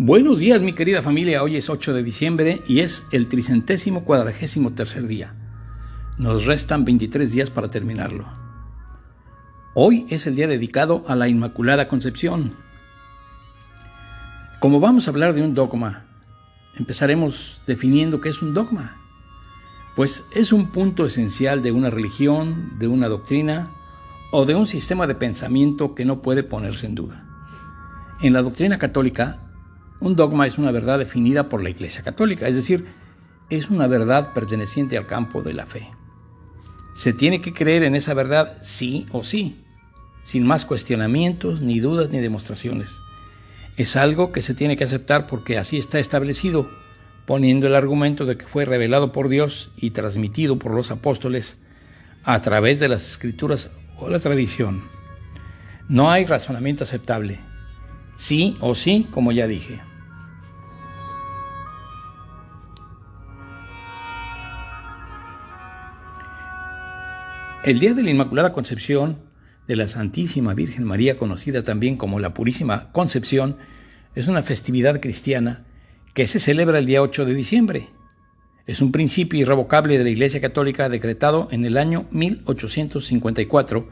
Buenos días mi querida familia, hoy es 8 de diciembre y es el tricentésimo cuadragésimo tercer día. Nos restan 23 días para terminarlo. Hoy es el día dedicado a la Inmaculada Concepción. Como vamos a hablar de un dogma, empezaremos definiendo qué es un dogma. Pues es un punto esencial de una religión, de una doctrina o de un sistema de pensamiento que no puede ponerse en duda. En la doctrina católica, un dogma es una verdad definida por la Iglesia Católica, es decir, es una verdad perteneciente al campo de la fe. Se tiene que creer en esa verdad sí o sí, sin más cuestionamientos, ni dudas, ni demostraciones. Es algo que se tiene que aceptar porque así está establecido, poniendo el argumento de que fue revelado por Dios y transmitido por los apóstoles a través de las escrituras o la tradición. No hay razonamiento aceptable. Sí o sí, como ya dije. El Día de la Inmaculada Concepción de la Santísima Virgen María, conocida también como la Purísima Concepción, es una festividad cristiana que se celebra el día 8 de diciembre. Es un principio irrevocable de la Iglesia Católica decretado en el año 1854,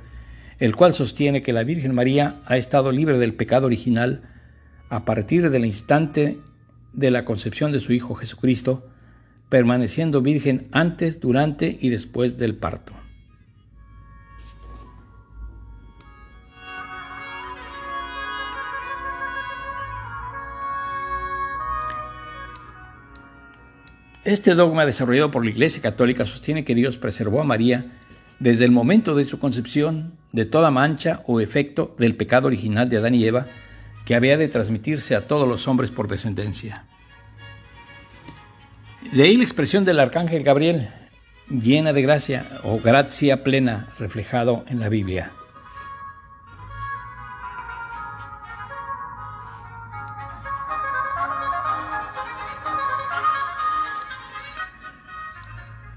el cual sostiene que la Virgen María ha estado libre del pecado original a partir del instante de la concepción de su Hijo Jesucristo, permaneciendo virgen antes, durante y después del parto. Este dogma desarrollado por la Iglesia Católica sostiene que Dios preservó a María desde el momento de su concepción de toda mancha o efecto del pecado original de Adán y Eva que había de transmitirse a todos los hombres por descendencia. De ahí la expresión del arcángel Gabriel, llena de gracia o gracia plena, reflejado en la Biblia.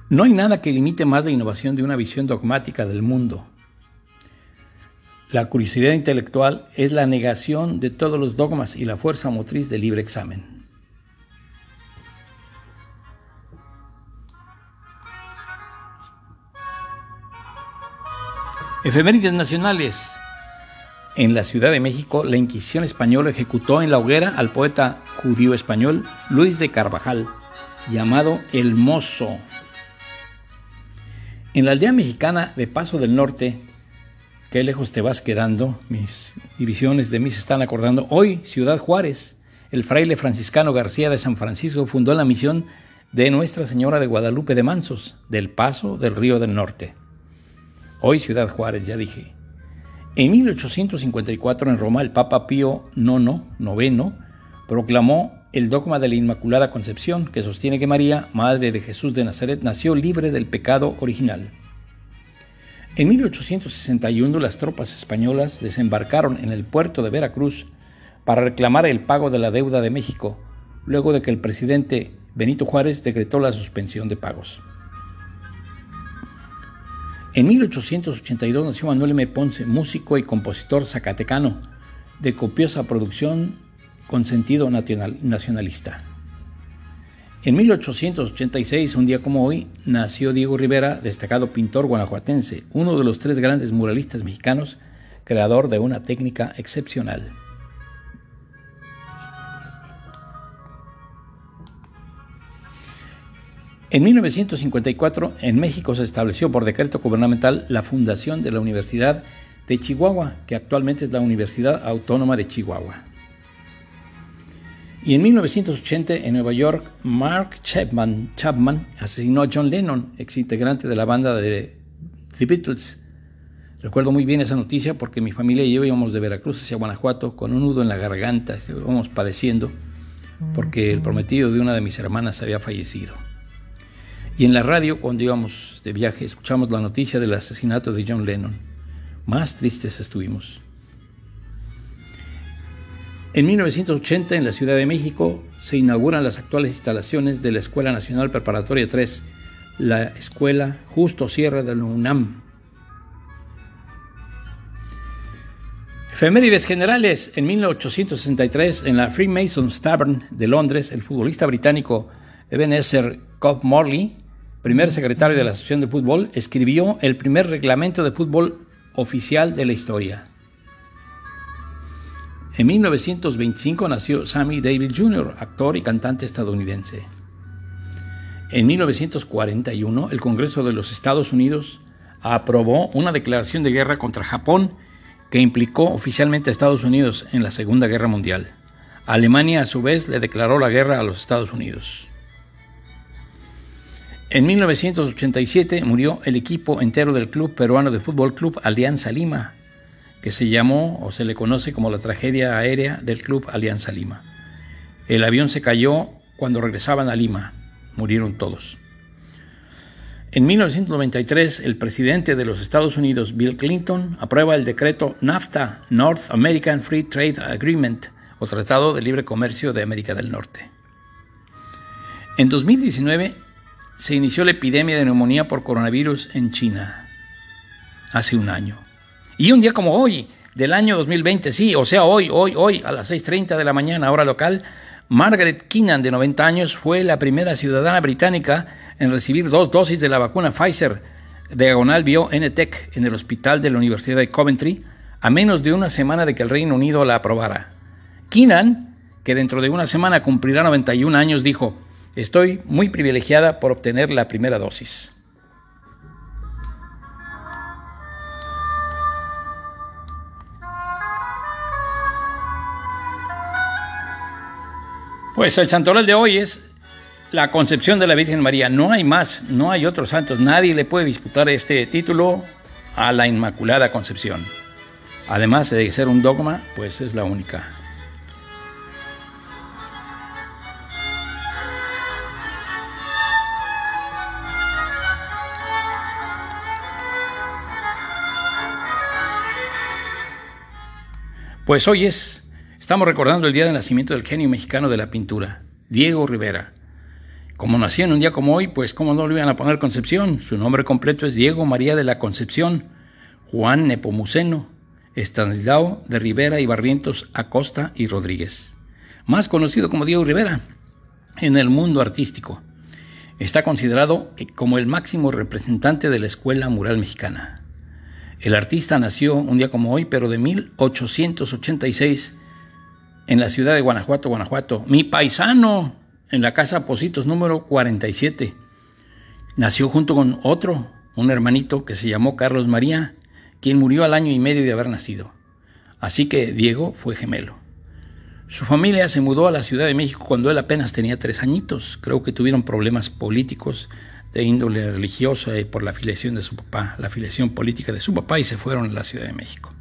No hay nada que limite más la innovación de una visión dogmática del mundo. La curiosidad intelectual es la negación de todos los dogmas y la fuerza motriz del libre examen. Efemérides nacionales. En la Ciudad de México, la Inquisición española ejecutó en la hoguera al poeta judío español Luis de Carvajal, llamado El Mozo, en la aldea mexicana de Paso del Norte, qué lejos te vas quedando, mis divisiones de mí se están acordando. Hoy, Ciudad Juárez, el fraile franciscano García de San Francisco fundó la misión de Nuestra Señora de Guadalupe de Mansos, del Paso del Río del Norte. Hoy, Ciudad Juárez, ya dije. En 1854 en Roma, el Papa Pío IX, noveno, proclamó el dogma de la Inmaculada Concepción, que sostiene que María, Madre de Jesús de Nazaret, nació libre del pecado original. En 1861 las tropas españolas desembarcaron en el puerto de Veracruz para reclamar el pago de la deuda de México, luego de que el presidente Benito Juárez decretó la suspensión de pagos. En 1882 nació Manuel M. Ponce, músico y compositor zacatecano, de copiosa producción con sentido nacionalista. En 1886, un día como hoy, nació Diego Rivera, destacado pintor guanajuatense, uno de los tres grandes muralistas mexicanos, creador de una técnica excepcional. En 1954, en México se estableció por decreto gubernamental la fundación de la Universidad de Chihuahua, que actualmente es la Universidad Autónoma de Chihuahua. Y en 1980, en Nueva York, Mark Chapman, Chapman asesinó a John Lennon, ex integrante de la banda de The Beatles. Recuerdo muy bien esa noticia porque mi familia y yo íbamos de Veracruz hacia Guanajuato con un nudo en la garganta, íbamos padeciendo porque el prometido de una de mis hermanas había fallecido. Y en la radio, cuando íbamos de viaje, escuchamos la noticia del asesinato de John Lennon. Más tristes estuvimos. En 1980, en la Ciudad de México, se inauguran las actuales instalaciones de la Escuela Nacional Preparatoria 3, la Escuela Justo Sierra de la UNAM. Efemérides generales. En 1863, en la Freemasons Tavern de Londres, el futbolista británico Ebenezer Cobb Morley, primer secretario de la Asociación de Fútbol, escribió el primer reglamento de fútbol oficial de la historia. En 1925 nació Sammy Davis Jr., actor y cantante estadounidense. En 1941, el Congreso de los Estados Unidos aprobó una declaración de guerra contra Japón que implicó oficialmente a Estados Unidos en la Segunda Guerra Mundial. Alemania, a su vez, le declaró la guerra a los Estados Unidos. En 1987 murió el equipo entero del Club Peruano de Fútbol Club Alianza Lima, que se llamó o se le conoce como la tragedia aérea del Club Alianza Lima. El avión se cayó cuando regresaban a Lima. Murieron todos. En 1993, el presidente de los Estados Unidos, Bill Clinton, aprueba el decreto NAFTA, North American Free Trade Agreement, o Tratado de Libre Comercio de América del Norte. En 2019 se inició la epidemia de neumonía por coronavirus en China, hace un año. Y un día como hoy, del año 2020, sí, o sea, hoy, hoy, hoy, a las 6.30 de la mañana, hora local, Margaret Keenan, de 90 años, fue la primera ciudadana británica en recibir dos dosis de la vacuna Pfizer diagonal BioNTech en el hospital de la Universidad de Coventry, a menos de una semana de que el Reino Unido la aprobara. Keenan, que dentro de una semana cumplirá 91 años, dijo, estoy muy privilegiada por obtener la primera dosis. Pues el santoral de hoy es la concepción de la Virgen María. No hay más, no hay otros santos. Nadie le puede disputar este título a la Inmaculada Concepción. Además de ser un dogma, pues es la única. Pues hoy es, estamos recordando el día de nacimiento del genio mexicano de la pintura, Diego Rivera. Como nació en un día como hoy, pues cómo no le iban a poner Concepción. Su nombre completo es Diego María de la Concepción, Juan Nepomuceno, Estanislao de Rivera y Barrientos Acosta y Rodríguez. Más conocido como Diego Rivera en el mundo artístico. Está considerado como el máximo representante de la escuela mural mexicana. El artista nació un día como hoy, pero de 1886 en la ciudad de Guanajuato, Guanajuato. Mi paisano, en la casa Positos número 47. Nació junto con otro, un hermanito que se llamó Carlos María, quien murió al año y medio de haber nacido. Así que Diego fue gemelo. Su familia se mudó a la Ciudad de México cuando él apenas tenía tres añitos. Creo que tuvieron problemas políticos de índole religiosa y por la afiliación de su papá, la afiliación política de su papá y se fueron a la Ciudad de México.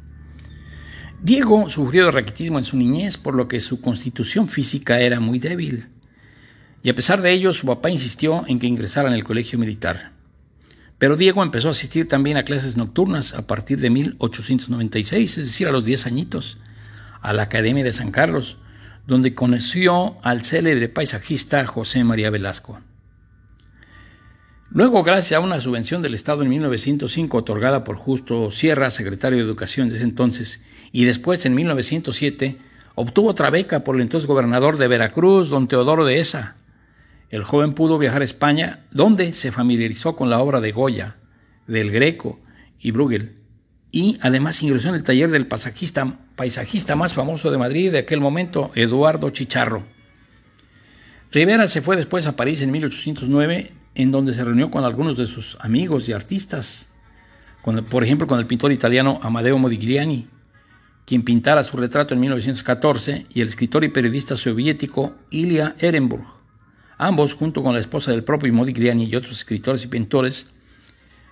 Diego sufrió de raquitismo en su niñez, por lo que su constitución física era muy débil y a pesar de ello su papá insistió en que ingresara en el colegio militar. Pero Diego empezó a asistir también a clases nocturnas a partir de 1896, es decir, a los 10 añitos, a la Academia de San Carlos, donde conoció al célebre paisajista José María Velasco. Luego, gracias a una subvención del Estado en 1905 otorgada por Justo Sierra, secretario de Educación de ese entonces, y después en 1907, obtuvo otra beca por el entonces gobernador de Veracruz, don Teodoro de Esa, el joven pudo viajar a España, donde se familiarizó con la obra de Goya, del Greco y Bruegel, y además ingresó en el taller del paisajista, paisajista más famoso de Madrid de aquel momento, Eduardo Chicharro. Rivera se fue después a París en 1809, en donde se reunió con algunos de sus amigos y artistas, por ejemplo con el pintor italiano Amadeo Modigliani, quien pintara su retrato en 1914, y el escritor y periodista soviético Ilya Ehrenburg. Ambos, junto con la esposa del propio Modigliani y otros escritores y pintores,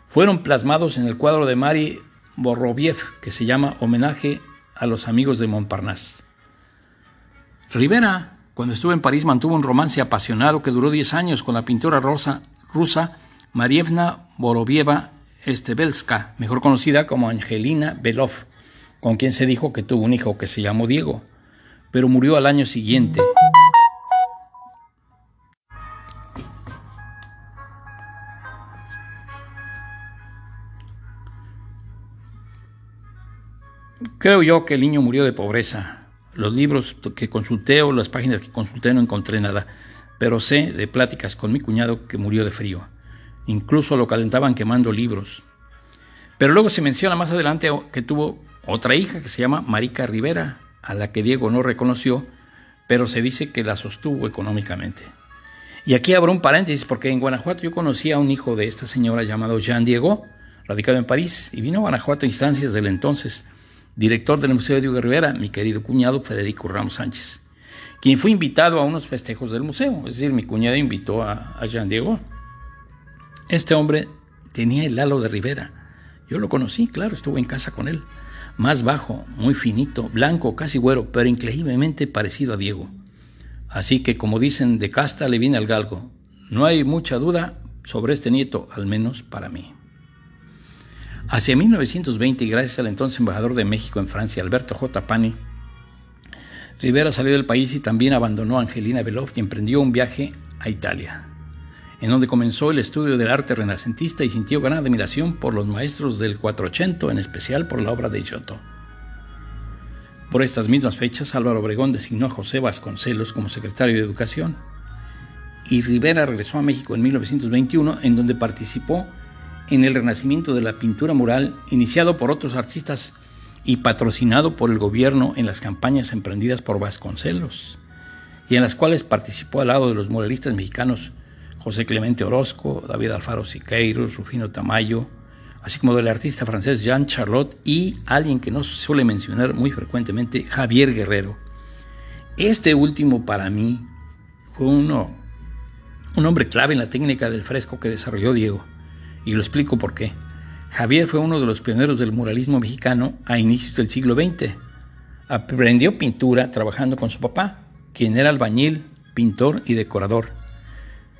fueron plasmados en el cuadro de Mari Boroviev que se llama Homenaje a los amigos de Montparnasse. Rivera, cuando estuvo en París, mantuvo un romance apasionado que duró 10 años con la pintora rosa, rusa Marievna Borovieva Estebelska, mejor conocida como Angelina Belov, con quien se dijo que tuvo un hijo que se llamó Diego, pero murió al año siguiente. Creo yo que el niño murió de pobreza. Los libros que consulté o las páginas que consulté no encontré nada, pero sé de pláticas con mi cuñado que murió de frío. Incluso lo calentaban quemando libros. Pero luego se menciona más adelante que tuvo otra hija que se llama Marica Rivera, a la que Diego no reconoció, pero se dice que la sostuvo económicamente. Y aquí abro un paréntesis porque en Guanajuato yo conocí a un hijo de esta señora llamado Jean Diego, radicado en París, y vino a Guanajuato a instancias del entonces director del Museo Diego Rivera, mi querido cuñado Federico Ramos Sánchez, quien fue invitado a unos festejos del museo, es decir, mi cuñado invitó a, a Jean Diego. Este hombre tenía el halo de Rivera. Yo lo conocí, claro, estuve en casa con él. Más bajo, muy finito, blanco, casi güero, pero increíblemente parecido a Diego. Así que, como dicen, de casta le viene al galgo. No hay mucha duda sobre este nieto, al menos para mí. Hacia 1920, y gracias al entonces embajador de México en Francia, Alberto J. Pani, Rivera salió del país y también abandonó a Angelina Beloff y emprendió un viaje a Italia, en donde comenzó el estudio del arte renacentista y sintió gran admiración por los maestros del 480, en especial por la obra de Giotto. Por estas mismas fechas, Álvaro Obregón designó a José Vasconcelos como secretario de Educación y Rivera regresó a México en 1921, en donde participó en el renacimiento de la pintura mural, iniciado por otros artistas y patrocinado por el gobierno en las campañas emprendidas por Vasconcelos, y en las cuales participó al lado de los muralistas mexicanos José Clemente Orozco, David Alfaro Siqueiros, Rufino Tamayo, así como del artista francés Jean Charlotte y alguien que no suele mencionar muy frecuentemente, Javier Guerrero. Este último para mí fue uno, un hombre clave en la técnica del fresco que desarrolló Diego, y lo explico por qué. Javier fue uno de los pioneros del muralismo mexicano a inicios del siglo XX. Aprendió pintura trabajando con su papá, quien era albañil, pintor y decorador.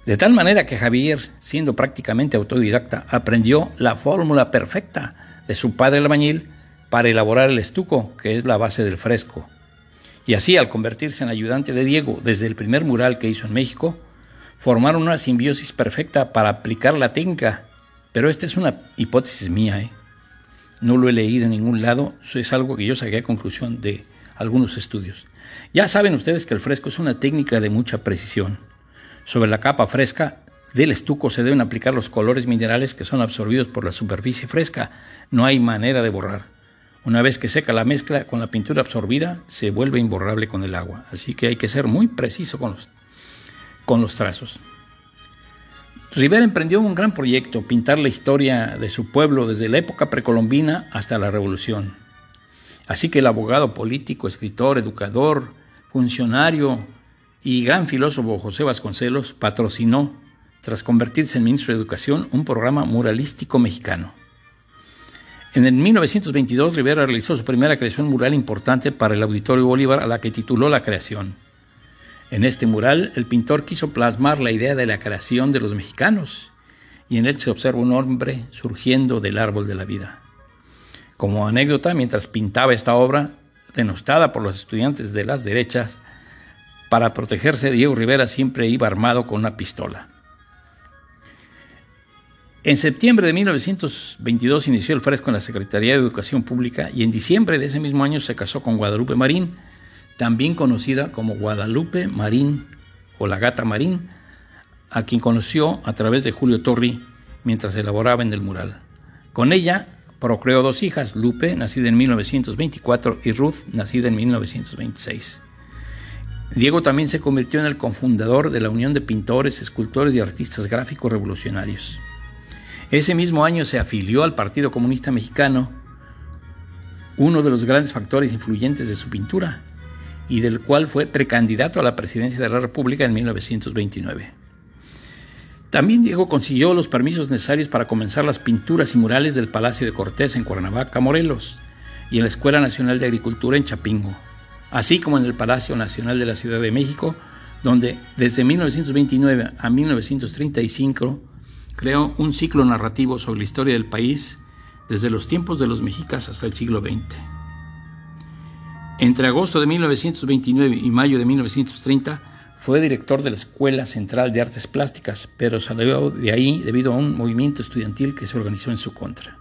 De tal manera que Javier, siendo prácticamente autodidacta, aprendió la fórmula perfecta de su padre albañil para elaborar el estuco, que es la base del fresco. Y así, al convertirse en ayudante de Diego desde el primer mural que hizo en México, formaron una simbiosis perfecta para aplicar la técnica. Pero esta es una hipótesis mía, ¿eh? no lo he leído en ningún lado, es algo que yo saqué a conclusión de algunos estudios. Ya saben ustedes que el fresco es una técnica de mucha precisión. Sobre la capa fresca del estuco se deben aplicar los colores minerales que son absorbidos por la superficie fresca. No hay manera de borrar. Una vez que seca la mezcla con la pintura absorbida, se vuelve imborrable con el agua. Así que hay que ser muy preciso con los, con los trazos. Rivera emprendió un gran proyecto, pintar la historia de su pueblo desde la época precolombina hasta la Revolución. Así que el abogado político, escritor, educador, funcionario, y gran filósofo José Vasconcelos patrocinó, tras convertirse en ministro de Educación, un programa muralístico mexicano. En el 1922 Rivera realizó su primera creación mural importante para el Auditorio Bolívar a la que tituló La Creación. En este mural el pintor quiso plasmar la idea de la creación de los mexicanos y en él se observa un hombre surgiendo del árbol de la vida. Como anécdota, mientras pintaba esta obra, denostada por los estudiantes de las derechas, para protegerse, Diego Rivera siempre iba armado con una pistola. En septiembre de 1922 inició el fresco en la Secretaría de Educación Pública y en diciembre de ese mismo año se casó con Guadalupe Marín, también conocida como Guadalupe Marín o la Gata Marín, a quien conoció a través de Julio Torri mientras elaboraba en el mural. Con ella procreó dos hijas, Lupe, nacida en 1924, y Ruth, nacida en 1926. Diego también se convirtió en el cofundador de la Unión de Pintores, Escultores y Artistas Gráficos Revolucionarios. Ese mismo año se afilió al Partido Comunista Mexicano, uno de los grandes factores influyentes de su pintura, y del cual fue precandidato a la presidencia de la República en 1929. También Diego consiguió los permisos necesarios para comenzar las pinturas y murales del Palacio de Cortés en Cuernavaca, Morelos, y en la Escuela Nacional de Agricultura en Chapingo así como en el Palacio Nacional de la Ciudad de México, donde desde 1929 a 1935 creó un ciclo narrativo sobre la historia del país desde los tiempos de los mexicas hasta el siglo XX. Entre agosto de 1929 y mayo de 1930 fue director de la Escuela Central de Artes Plásticas, pero salió de ahí debido a un movimiento estudiantil que se organizó en su contra.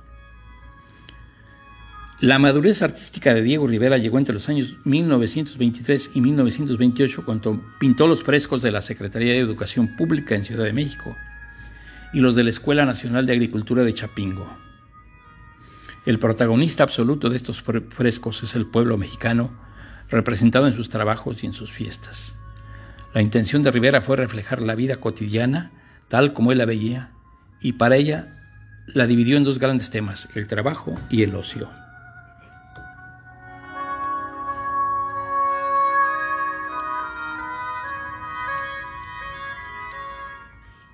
La madurez artística de Diego Rivera llegó entre los años 1923 y 1928 cuando pintó los frescos de la Secretaría de Educación Pública en Ciudad de México y los de la Escuela Nacional de Agricultura de Chapingo. El protagonista absoluto de estos frescos es el pueblo mexicano, representado en sus trabajos y en sus fiestas. La intención de Rivera fue reflejar la vida cotidiana tal como él la veía, y para ella la dividió en dos grandes temas, el trabajo y el ocio.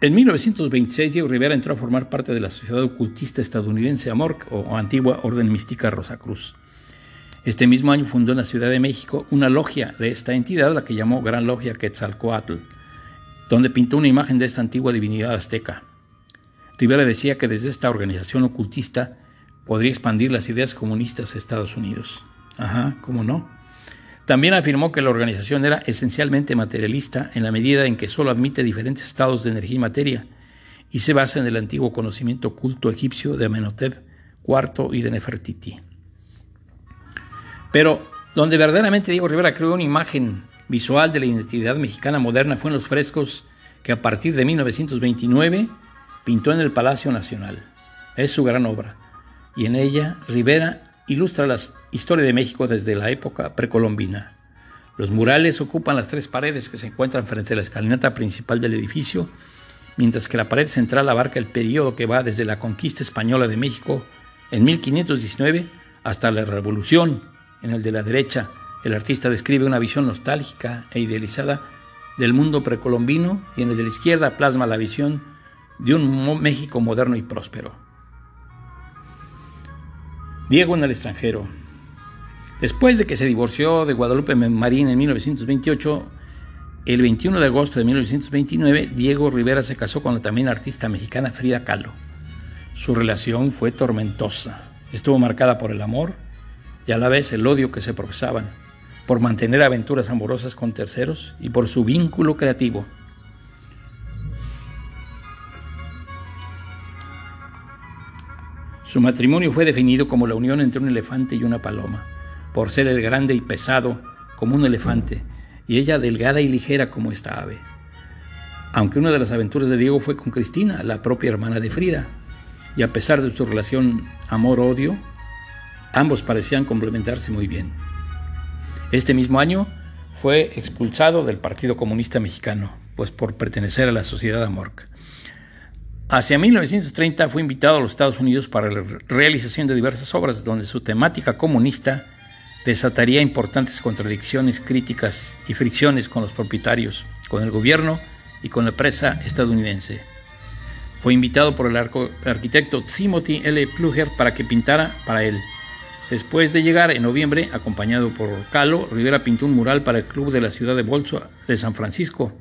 En 1926, Diego Rivera entró a formar parte de la Sociedad Ocultista Estadounidense AMORC, o Antigua Orden Mística Rosacruz. Este mismo año fundó en la Ciudad de México una logia de esta entidad, la que llamó Gran Logia Quetzalcoatl, donde pintó una imagen de esta antigua divinidad azteca. Rivera decía que desde esta organización ocultista podría expandir las ideas comunistas a Estados Unidos. Ajá, ¿cómo no? También afirmó que la organización era esencialmente materialista en la medida en que solo admite diferentes estados de energía y materia y se basa en el antiguo conocimiento oculto egipcio de Amenhotep IV y de Nefertiti. Pero donde verdaderamente Diego Rivera creó una imagen visual de la identidad mexicana moderna fue en los frescos que a partir de 1929 pintó en el Palacio Nacional. Es su gran obra y en ella Rivera ilustra la historia de México desde la época precolombina. Los murales ocupan las tres paredes que se encuentran frente a la escalinata principal del edificio, mientras que la pared central abarca el periodo que va desde la conquista española de México en 1519 hasta la Revolución. En el de la derecha, el artista describe una visión nostálgica e idealizada del mundo precolombino y en el de la izquierda plasma la visión de un México moderno y próspero. Diego en el extranjero. Después de que se divorció de Guadalupe Marín en 1928, el 21 de agosto de 1929, Diego Rivera se casó con la también artista mexicana Frida Kahlo. Su relación fue tormentosa. Estuvo marcada por el amor y a la vez el odio que se profesaban, por mantener aventuras amorosas con terceros y por su vínculo creativo. Su matrimonio fue definido como la unión entre un elefante y una paloma, por ser el grande y pesado como un elefante, y ella delgada y ligera como esta ave. Aunque una de las aventuras de Diego fue con Cristina, la propia hermana de Frida, y a pesar de su relación amor-odio, ambos parecían complementarse muy bien. Este mismo año fue expulsado del Partido Comunista Mexicano, pues por pertenecer a la Sociedad Amorca. Hacia 1930 fue invitado a los Estados Unidos para la realización de diversas obras donde su temática comunista desataría importantes contradicciones, críticas y fricciones con los propietarios, con el gobierno y con la presa estadounidense. Fue invitado por el arquitecto Timothy L. Pluger para que pintara para él. Después de llegar en noviembre, acompañado por Calo, Rivera pintó un mural para el Club de la Ciudad de Bolso de San Francisco,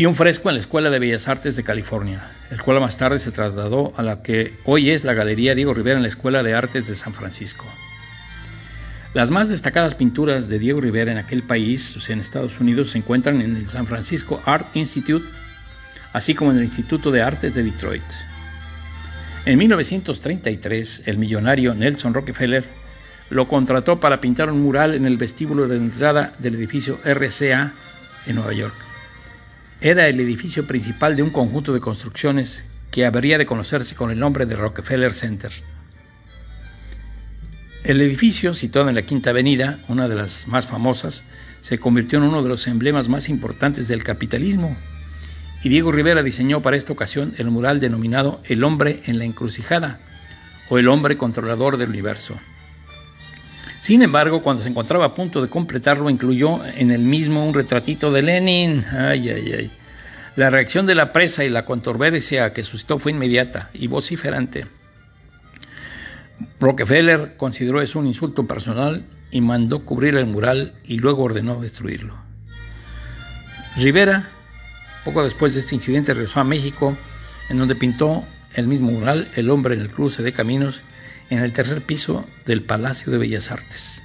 y un fresco en la Escuela de Bellas Artes de California, el cual más tarde se trasladó a la que hoy es la Galería Diego Rivera en la Escuela de Artes de San Francisco. Las más destacadas pinturas de Diego Rivera en aquel país, o sea, en Estados Unidos, se encuentran en el San Francisco Art Institute, así como en el Instituto de Artes de Detroit. En 1933, el millonario Nelson Rockefeller lo contrató para pintar un mural en el vestíbulo de entrada del edificio RCA en Nueva York era el edificio principal de un conjunto de construcciones que habría de conocerse con el nombre de Rockefeller Center. El edificio, situado en la Quinta Avenida, una de las más famosas, se convirtió en uno de los emblemas más importantes del capitalismo. Y Diego Rivera diseñó para esta ocasión el mural denominado El hombre en la encrucijada o El hombre controlador del universo. Sin embargo, cuando se encontraba a punto de completarlo, incluyó en el mismo un retratito de Lenin. Ay, ay, ay. La reacción de la presa y la controversia que suscitó fue inmediata y vociferante. Rockefeller consideró eso un insulto personal y mandó cubrir el mural y luego ordenó destruirlo. Rivera, poco después de este incidente, regresó a México, en donde pintó el mismo mural, El hombre en el cruce de caminos, en el tercer piso del Palacio de Bellas Artes.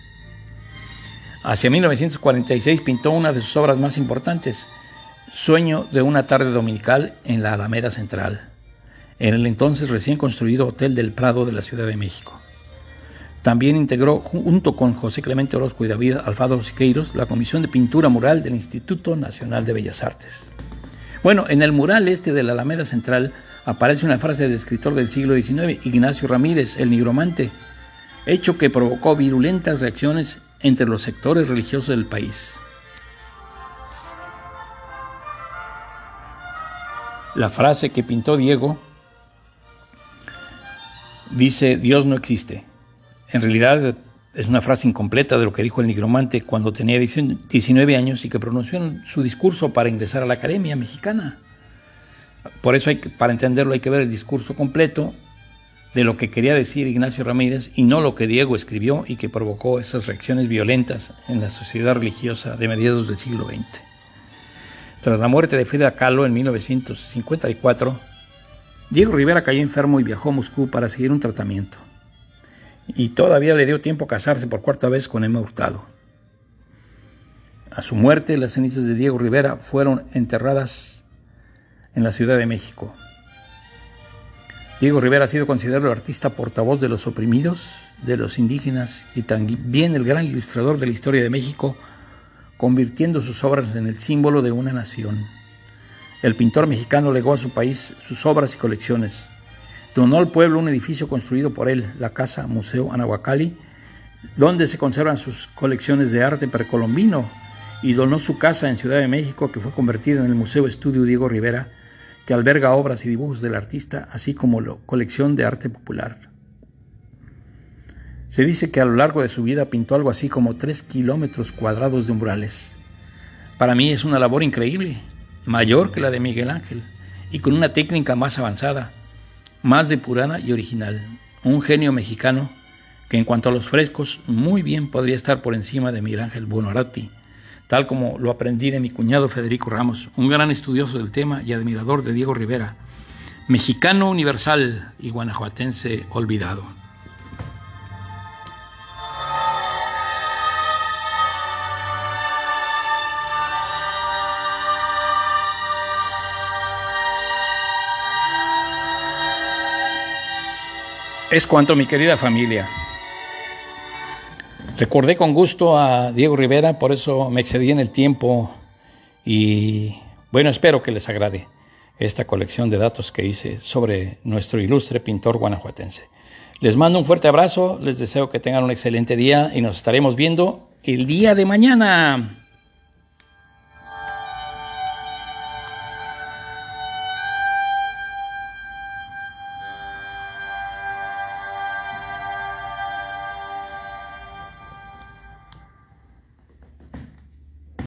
Hacia 1946 pintó una de sus obras más importantes, Sueño de una tarde dominical en la Alameda Central, en el entonces recién construido Hotel del Prado de la Ciudad de México. También integró, junto con José Clemente Orozco y David Alfado Siqueiros, la Comisión de Pintura Mural del Instituto Nacional de Bellas Artes. Bueno, en el mural este de la Alameda Central aparece una frase del escritor del siglo XIX, Ignacio Ramírez, el nigromante, hecho que provocó virulentas reacciones entre los sectores religiosos del país. La frase que pintó Diego dice, Dios no existe. En realidad es una frase incompleta de lo que dijo el nigromante cuando tenía 19 años y que pronunció en su discurso para ingresar a la Academia Mexicana. Por eso, hay para entenderlo, hay que ver el discurso completo de lo que quería decir Ignacio Ramírez y no lo que Diego escribió y que provocó esas reacciones violentas en la sociedad religiosa de mediados del siglo XX. Tras la muerte de Frida Kahlo en 1954, Diego Rivera cayó enfermo y viajó a Moscú para seguir un tratamiento y todavía le dio tiempo casarse por cuarta vez con Emma Hurtado. A su muerte, las cenizas de Diego Rivera fueron enterradas en la Ciudad de México. Diego Rivera ha sido considerado artista portavoz de los oprimidos, de los indígenas y también el gran ilustrador de la historia de México, convirtiendo sus obras en el símbolo de una nación. El pintor mexicano legó a su país sus obras y colecciones, Donó al pueblo un edificio construido por él, la Casa Museo Anahuacalli, donde se conservan sus colecciones de arte precolombino, y donó su casa en Ciudad de México, que fue convertida en el Museo Estudio Diego Rivera, que alberga obras y dibujos del artista, así como la colección de arte popular. Se dice que a lo largo de su vida pintó algo así como tres kilómetros cuadrados de umbrales. Para mí es una labor increíble, mayor que la de Miguel Ángel, y con una técnica más avanzada más depurada y original. Un genio mexicano que en cuanto a los frescos muy bien podría estar por encima de Miguel Ángel Buonarroti, tal como lo aprendí de mi cuñado Federico Ramos, un gran estudioso del tema y admirador de Diego Rivera, mexicano universal y guanajuatense olvidado. Es cuanto, mi querida familia. Recordé con gusto a Diego Rivera, por eso me excedí en el tiempo y bueno, espero que les agrade esta colección de datos que hice sobre nuestro ilustre pintor guanajuatense. Les mando un fuerte abrazo, les deseo que tengan un excelente día y nos estaremos viendo el día de mañana.